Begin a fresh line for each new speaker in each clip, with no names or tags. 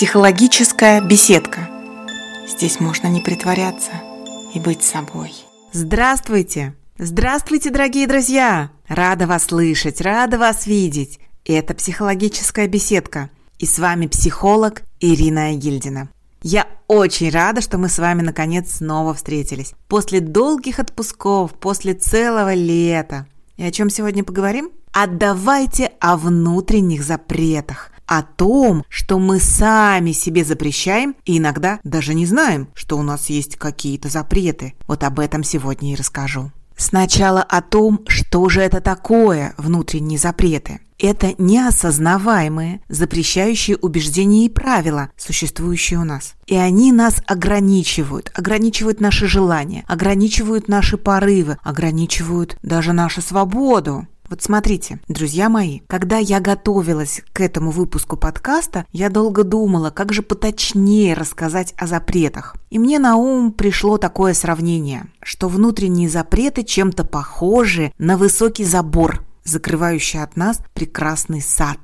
Психологическая беседка. Здесь можно не притворяться и быть собой.
Здравствуйте! Здравствуйте, дорогие друзья! Рада вас слышать, рада вас видеть. Это психологическая беседка. И с вами психолог Ирина Гильдина. Я очень рада, что мы с вами наконец снова встретились. После долгих отпусков, после целого лета. И о чем сегодня поговорим? А давайте о внутренних запретах, о том, что мы сами себе запрещаем и иногда даже не знаем, что у нас есть какие-то запреты. Вот об этом сегодня и расскажу. Сначала о том, что же это такое внутренние запреты. Это неосознаваемые, запрещающие убеждения и правила, существующие у нас. И они нас ограничивают, ограничивают наши желания, ограничивают наши порывы, ограничивают даже нашу свободу. Вот смотрите, друзья мои, когда я готовилась к этому выпуску подкаста, я долго думала, как же поточнее рассказать о запретах. И мне на ум пришло такое сравнение, что внутренние запреты чем-то похожи на высокий забор, закрывающий от нас прекрасный сад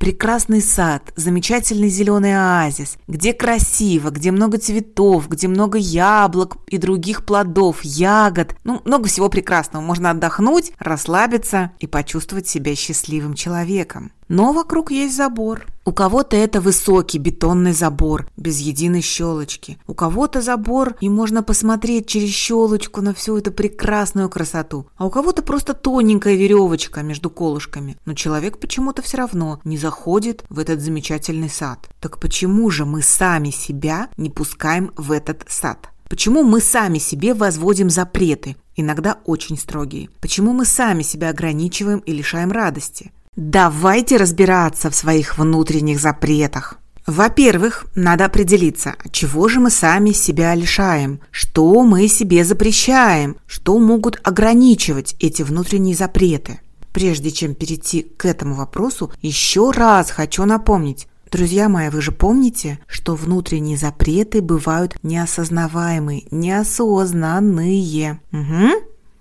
прекрасный сад, замечательный зеленый оазис, где красиво, где много цветов, где много яблок и других плодов, ягод. Ну, много всего прекрасного. Можно отдохнуть, расслабиться и почувствовать себя счастливым человеком. Но вокруг есть забор. У кого-то это высокий бетонный забор, без единой щелочки. У кого-то забор, и можно посмотреть через щелочку на всю эту прекрасную красоту. А у кого-то просто тоненькая веревочка между колышками. Но человек почему-то все равно не заходит в этот замечательный сад. Так почему же мы сами себя не пускаем в этот сад? Почему мы сами себе возводим запреты, иногда очень строгие? Почему мы сами себя ограничиваем и лишаем радости? Давайте разбираться в своих внутренних запретах. Во-первых, надо определиться, чего же мы сами себя лишаем, что мы себе запрещаем, что могут ограничивать эти внутренние запреты. Прежде чем перейти к этому вопросу, еще раз хочу напомнить, Друзья мои, вы же помните, что внутренние запреты бывают неосознаваемые, неосознанные. Угу.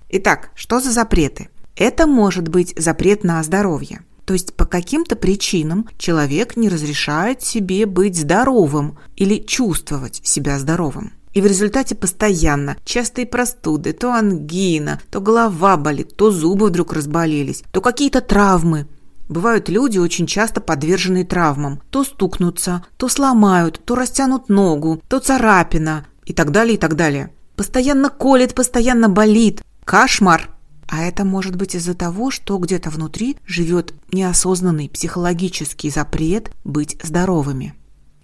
Итак, что за запреты? Это может быть запрет на здоровье. То есть по каким-то причинам человек не разрешает себе быть здоровым или чувствовать себя здоровым. И в результате постоянно частые простуды, то ангина, то голова болит, то зубы вдруг разболелись, то какие-то травмы. Бывают люди, очень часто подверженные травмам. То стукнутся, то сломают, то растянут ногу, то царапина и так далее, и так далее. Постоянно колет, постоянно болит. Кошмар! А это может быть из-за того, что где-то внутри живет неосознанный психологический запрет быть здоровыми.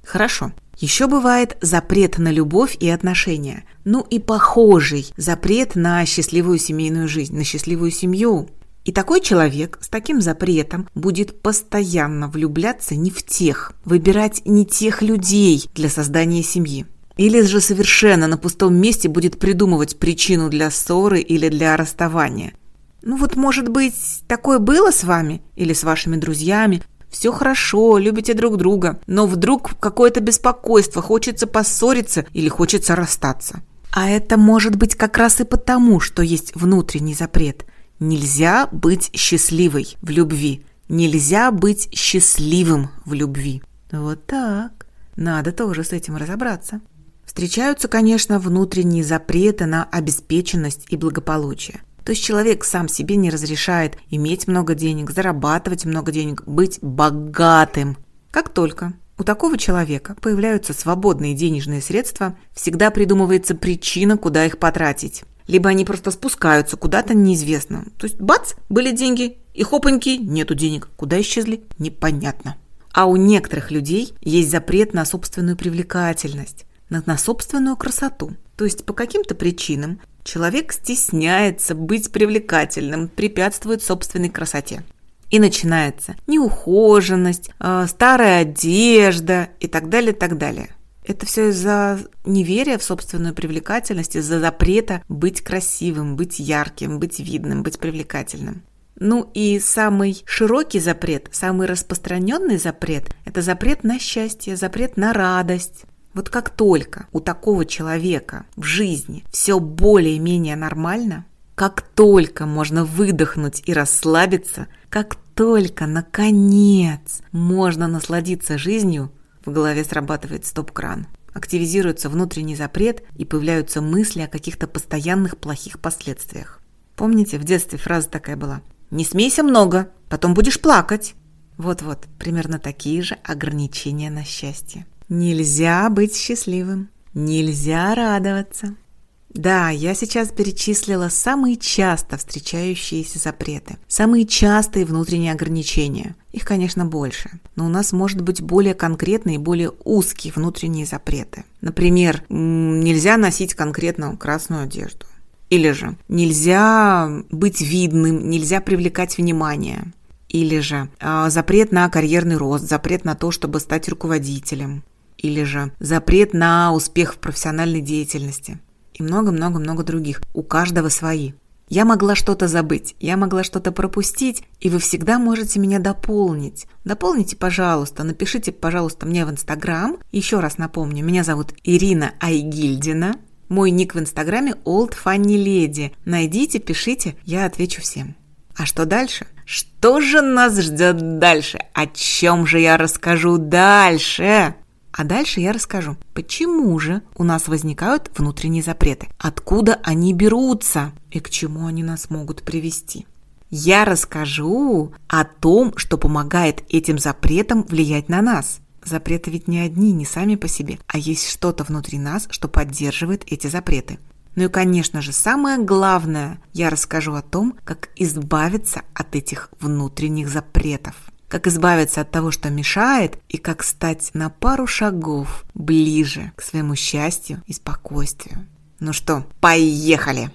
Хорошо. Еще бывает запрет на любовь и отношения. Ну и похожий запрет на счастливую семейную жизнь, на счастливую семью. И такой человек с таким запретом будет постоянно влюбляться не в тех, выбирать не тех людей для создания семьи. Или же совершенно на пустом месте будет придумывать причину для ссоры или для расставания. Ну вот, может быть, такое было с вами или с вашими друзьями? Все хорошо, любите друг друга, но вдруг какое-то беспокойство, хочется поссориться или хочется расстаться. А это может быть как раз и потому, что есть внутренний запрет. Нельзя быть счастливой в любви. Нельзя быть счастливым в любви. Вот так. Надо тоже с этим разобраться. Встречаются, конечно, внутренние запреты на обеспеченность и благополучие. То есть человек сам себе не разрешает иметь много денег, зарабатывать много денег, быть богатым. Как только у такого человека появляются свободные денежные средства, всегда придумывается причина, куда их потратить. Либо они просто спускаются куда-то неизвестно. То есть бац, были деньги, и хопаньки, нету денег. Куда исчезли? Непонятно. А у некоторых людей есть запрет на собственную привлекательность на, на собственную красоту. То есть по каким-то причинам человек стесняется быть привлекательным, препятствует собственной красоте. И начинается неухоженность, э, старая одежда и так далее, так далее. Это все из-за неверия в собственную привлекательность, из-за запрета быть красивым, быть ярким, быть видным, быть привлекательным. Ну и самый широкий запрет, самый распространенный запрет – это запрет на счастье, запрет на радость, вот как только у такого человека в жизни все более-менее нормально, как только можно выдохнуть и расслабиться, как только, наконец, можно насладиться жизнью, в голове срабатывает стоп-кран. Активизируется внутренний запрет и появляются мысли о каких-то постоянных плохих последствиях. Помните, в детстве фраза такая была «Не смейся много, потом будешь плакать». Вот-вот, примерно такие же ограничения на счастье. Нельзя быть счастливым, нельзя радоваться. Да, я сейчас перечислила самые часто встречающиеся запреты, самые частые внутренние ограничения. Их, конечно, больше, но у нас может быть более конкретные более узкие внутренние запреты. Например, нельзя носить конкретно красную одежду. Или же нельзя быть видным, нельзя привлекать внимание. Или же э, запрет на карьерный рост, запрет на то, чтобы стать руководителем. Или же запрет на успех в профессиональной деятельности. И много-много-много других. У каждого свои. Я могла что-то забыть, я могла что-то пропустить, и вы всегда можете меня дополнить. Дополните, пожалуйста, напишите, пожалуйста, мне в Инстаграм. Еще раз напомню, меня зовут Ирина Айгильдина. Мой ник в инстаграме Old Funny Lady. Найдите, пишите, я отвечу всем. А что дальше? Что же нас ждет дальше? О чем же я расскажу дальше? А дальше я расскажу, почему же у нас возникают внутренние запреты, откуда они берутся и к чему они нас могут привести. Я расскажу о том, что помогает этим запретам влиять на нас – Запреты ведь не одни, не сами по себе, а есть что-то внутри нас, что поддерживает эти запреты. Ну и, конечно же, самое главное, я расскажу о том, как избавиться от этих внутренних запретов. Как избавиться от того, что мешает, и как стать на пару шагов ближе к своему счастью и спокойствию. Ну что, поехали!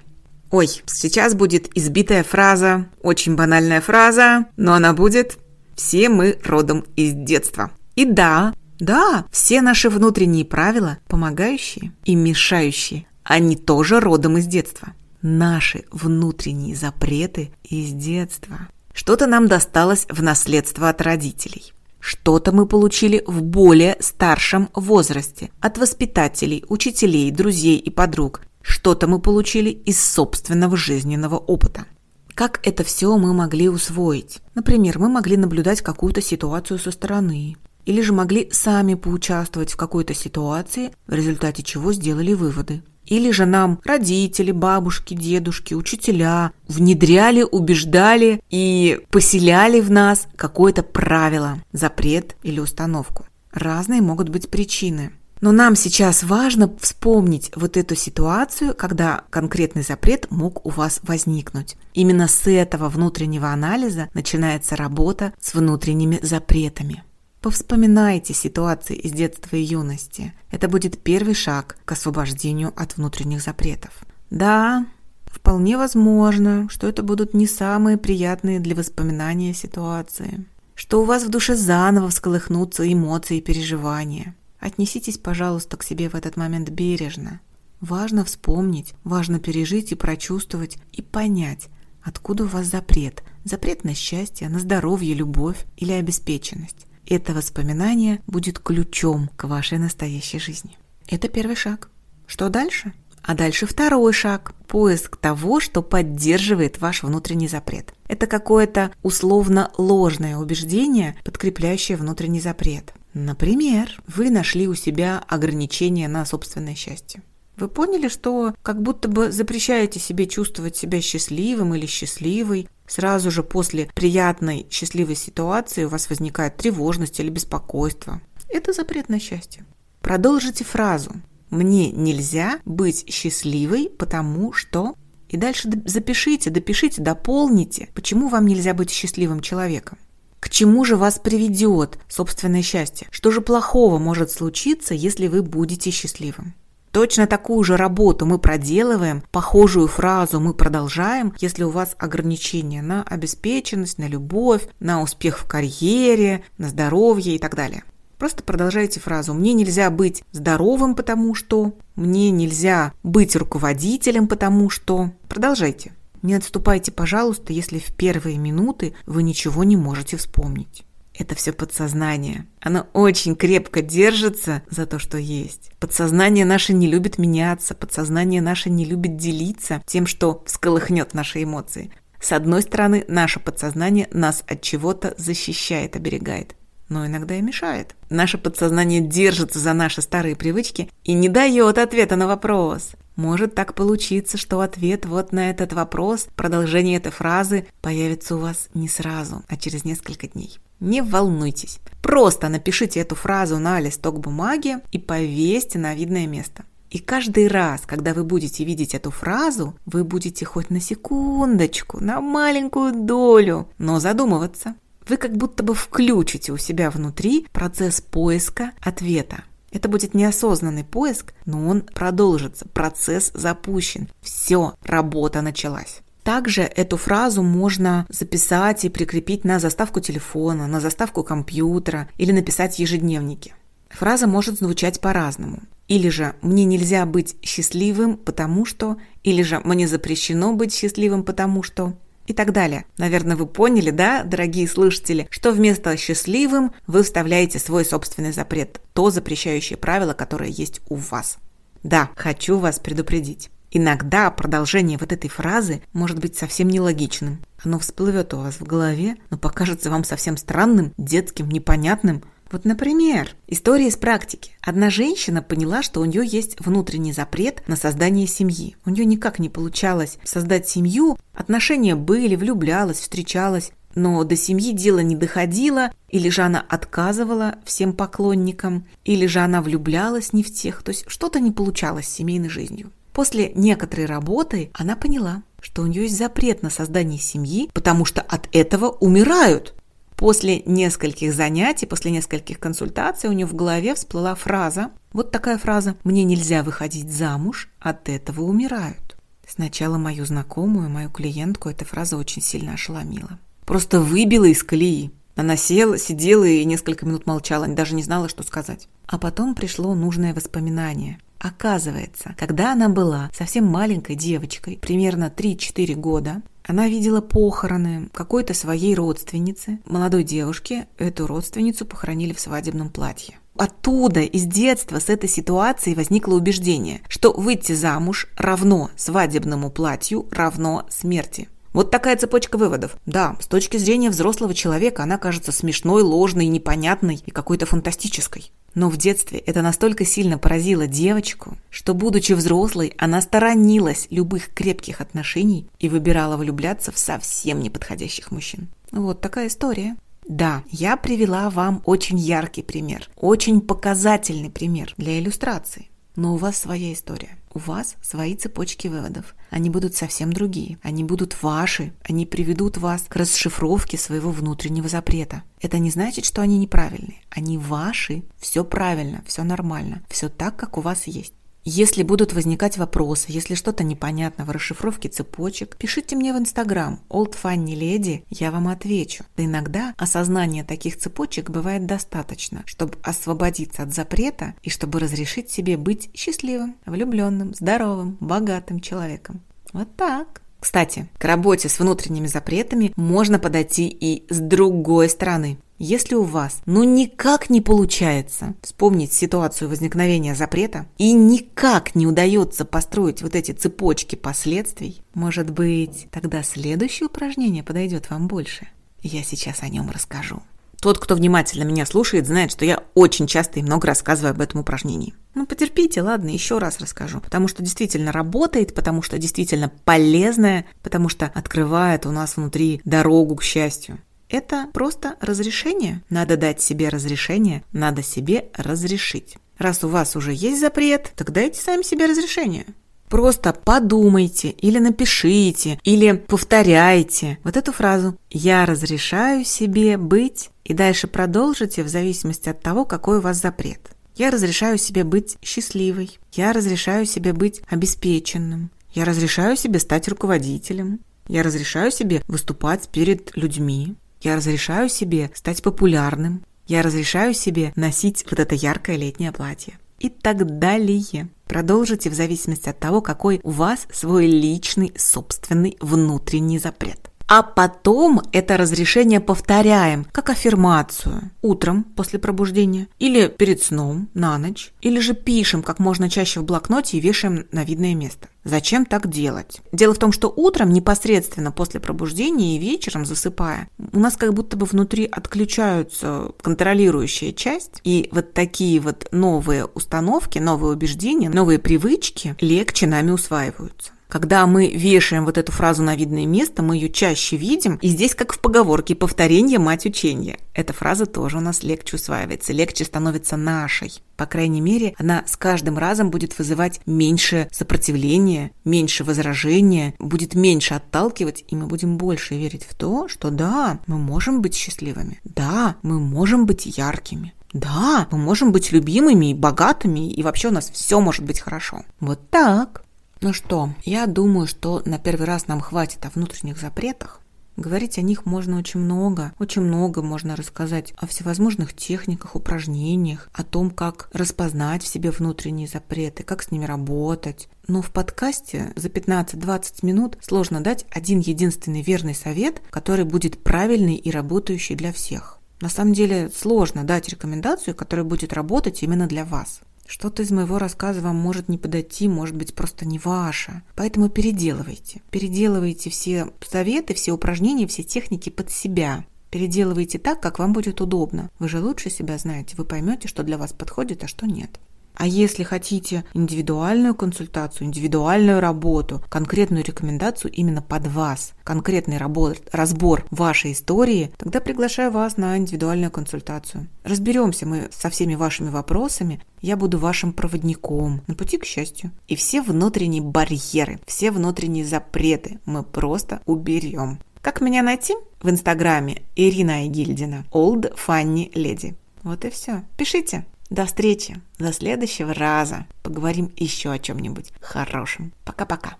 Ой, сейчас будет избитая фраза, очень банальная фраза, но она будет «Все мы родом из детства». И да, да, все наши внутренние правила, помогающие и мешающие, они тоже родом из детства. Наши внутренние запреты из детства. Что-то нам досталось в наследство от родителей. Что-то мы получили в более старшем возрасте от воспитателей, учителей, друзей и подруг. Что-то мы получили из собственного жизненного опыта. Как это все мы могли усвоить? Например, мы могли наблюдать какую-то ситуацию со стороны, или же могли сами поучаствовать в какой-то ситуации, в результате чего сделали выводы. Или же нам родители, бабушки, дедушки, учителя внедряли, убеждали и поселяли в нас какое-то правило, запрет или установку. Разные могут быть причины. Но нам сейчас важно вспомнить вот эту ситуацию, когда конкретный запрет мог у вас возникнуть. Именно с этого внутреннего анализа начинается работа с внутренними запретами. Повспоминайте ситуации из детства и юности. Это будет первый шаг к освобождению от внутренних запретов. Да, вполне возможно, что это будут не самые приятные для воспоминания ситуации. Что у вас в душе заново всколыхнутся эмоции и переживания. Отнеситесь, пожалуйста, к себе в этот момент бережно. Важно вспомнить, важно пережить и прочувствовать и понять, откуда у вас запрет. Запрет на счастье, на здоровье, любовь или обеспеченность. Это воспоминание будет ключом к вашей настоящей жизни. Это первый шаг. Что дальше? А дальше второй шаг – поиск того, что поддерживает ваш внутренний запрет. Это какое-то условно ложное убеждение, подкрепляющее внутренний запрет. Например, вы нашли у себя ограничение на собственное счастье. Вы поняли, что как будто бы запрещаете себе чувствовать себя счастливым или счастливой, Сразу же после приятной, счастливой ситуации у вас возникает тревожность или беспокойство. Это запрет на счастье. Продолжите фразу. Мне нельзя быть счастливой, потому что... И дальше запишите, допишите, дополните, почему вам нельзя быть счастливым человеком. К чему же вас приведет собственное счастье? Что же плохого может случиться, если вы будете счастливым? Точно такую же работу мы проделываем, похожую фразу мы продолжаем, если у вас ограничения на обеспеченность, на любовь, на успех в карьере, на здоровье и так далее. Просто продолжайте фразу «Мне нельзя быть здоровым, потому что…», «Мне нельзя быть руководителем, потому что…». Продолжайте. Не отступайте, пожалуйста, если в первые минуты вы ничего не можете вспомнить. Это все подсознание. Оно очень крепко держится за то, что есть. Подсознание наше не любит меняться, подсознание наше не любит делиться тем, что всколыхнет наши эмоции. С одной стороны, наше подсознание нас от чего-то защищает, оберегает. но иногда и мешает. Наше подсознание держится за наши старые привычки и не дает ответа на вопрос. Может так получиться, что ответ вот на этот вопрос, продолжение этой фразы появится у вас не сразу, а через несколько дней. Не волнуйтесь. Просто напишите эту фразу на листок бумаги и повесьте на видное место. И каждый раз, когда вы будете видеть эту фразу, вы будете хоть на секундочку, на маленькую долю, но задумываться. Вы как будто бы включите у себя внутри процесс поиска ответа. Это будет неосознанный поиск, но он продолжится, процесс запущен. Все, работа началась. Также эту фразу можно записать и прикрепить на заставку телефона, на заставку компьютера или написать в ежедневнике. Фраза может звучать по-разному. Или же «мне нельзя быть счастливым, потому что», или же «мне запрещено быть счастливым, потому что», и так далее. Наверное, вы поняли, да, дорогие слушатели, что вместо «счастливым» вы вставляете свой собственный запрет, то запрещающее правило, которое есть у вас. Да, хочу вас предупредить. Иногда продолжение вот этой фразы может быть совсем нелогичным. Оно всплывет у вас в голове, но покажется вам совсем странным, детским, непонятным, вот, например, история из практики. Одна женщина поняла, что у нее есть внутренний запрет на создание семьи. У нее никак не получалось создать семью. Отношения были, влюблялась, встречалась, но до семьи дело не доходило, или же она отказывала всем поклонникам, или же она влюблялась не в тех, то есть что-то не получалось с семейной жизнью. После некоторой работы она поняла, что у нее есть запрет на создание семьи, потому что от этого умирают. После нескольких занятий, после нескольких консультаций у нее в голове всплыла фраза, вот такая фраза «Мне нельзя выходить замуж, от этого умирают». Сначала мою знакомую, мою клиентку эта фраза очень сильно ошеломила. Просто выбила из колеи. Она села, сидела и несколько минут молчала, даже не знала, что сказать. А потом пришло нужное воспоминание – Оказывается, когда она была совсем маленькой девочкой, примерно 3-4 года, она видела похороны какой-то своей родственницы, молодой девушки. Эту родственницу похоронили в свадебном платье. Оттуда, из детства, с этой ситуации возникло убеждение, что выйти замуж равно свадебному платью равно смерти. Вот такая цепочка выводов. Да, с точки зрения взрослого человека она кажется смешной, ложной, непонятной и какой-то фантастической. Но в детстве это настолько сильно поразило девочку, что, будучи взрослой, она сторонилась любых крепких отношений и выбирала влюбляться в совсем неподходящих мужчин. Вот такая история. Да, я привела вам очень яркий пример, очень показательный пример для иллюстрации. Но у вас своя история. У вас свои цепочки выводов. Они будут совсем другие. Они будут ваши. Они приведут вас к расшифровке своего внутреннего запрета. Это не значит, что они неправильные. Они ваши. Все правильно, все нормально. Все так, как у вас есть. Если будут возникать вопросы, если что-то непонятно в расшифровке цепочек, пишите мне в Инстаграм Old Funny Lady, я вам отвечу. Иногда осознание таких цепочек бывает достаточно, чтобы освободиться от запрета и чтобы разрешить себе быть счастливым, влюбленным, здоровым, богатым человеком. Вот так. Кстати, к работе с внутренними запретами можно подойти и с другой стороны. Если у вас ну никак не получается вспомнить ситуацию возникновения запрета и никак не удается построить вот эти цепочки последствий, может быть, тогда следующее упражнение подойдет вам больше. Я сейчас о нем расскажу. Тот, кто внимательно меня слушает, знает, что я очень часто и много рассказываю об этом упражнении. Ну, потерпите, ладно, еще раз расскажу. Потому что действительно работает, потому что действительно полезное, потому что открывает у нас внутри дорогу к счастью. Это просто разрешение. Надо дать себе разрешение, надо себе разрешить. Раз у вас уже есть запрет, так дайте сами себе разрешение. Просто подумайте или напишите, или повторяйте вот эту фразу «Я разрешаю себе быть» и дальше продолжите в зависимости от того, какой у вас запрет. Я разрешаю себе быть счастливой. Я разрешаю себе быть обеспеченным. Я разрешаю себе стать руководителем. Я разрешаю себе выступать перед людьми. Я разрешаю себе стать популярным. Я разрешаю себе носить вот это яркое летнее платье. И так далее. Продолжите в зависимости от того, какой у вас свой личный, собственный внутренний запрет. А потом это разрешение повторяем как аффирмацию утром после пробуждения или перед сном на ночь, или же пишем как можно чаще в блокноте и вешаем на видное место. Зачем так делать? Дело в том, что утром, непосредственно после пробуждения и вечером засыпая, у нас как будто бы внутри отключаются контролирующая часть, и вот такие вот новые установки, новые убеждения, новые привычки легче нами усваиваются. Когда мы вешаем вот эту фразу на видное место, мы ее чаще видим. И здесь, как в поговорке, повторение – мать учения. Эта фраза тоже у нас легче усваивается, легче становится нашей. По крайней мере, она с каждым разом будет вызывать меньше сопротивления, меньше возражения, будет меньше отталкивать, и мы будем больше верить в то, что да, мы можем быть счастливыми, да, мы можем быть яркими, да, мы можем быть любимыми и богатыми, и вообще у нас все может быть хорошо. Вот так. Ну что, я думаю, что на первый раз нам хватит о внутренних запретах. Говорить о них можно очень много, очень много можно рассказать о всевозможных техниках, упражнениях, о том, как распознать в себе внутренние запреты, как с ними работать. Но в подкасте за 15-20 минут сложно дать один единственный верный совет, который будет правильный и работающий для всех. На самом деле сложно дать рекомендацию, которая будет работать именно для вас. Что-то из моего рассказа вам может не подойти, может быть просто не ваше. Поэтому переделывайте. Переделывайте все советы, все упражнения, все техники под себя. Переделывайте так, как вам будет удобно. Вы же лучше себя знаете, вы поймете, что для вас подходит, а что нет. А если хотите индивидуальную консультацию, индивидуальную работу, конкретную рекомендацию именно под вас, конкретный работ, разбор вашей истории, тогда приглашаю вас на индивидуальную консультацию. Разберемся мы со всеми вашими вопросами, я буду вашим проводником на пути к счастью. И все внутренние барьеры, все внутренние запреты мы просто уберем. Как меня найти? В инстаграме Ирина Айгильдина, Old Funny Lady. Вот и все. Пишите. До встречи, до следующего раза. Поговорим еще о чем-нибудь хорошем. Пока-пока.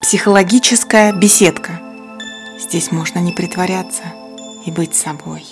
Психологическая беседка. Здесь можно не притворяться и быть собой.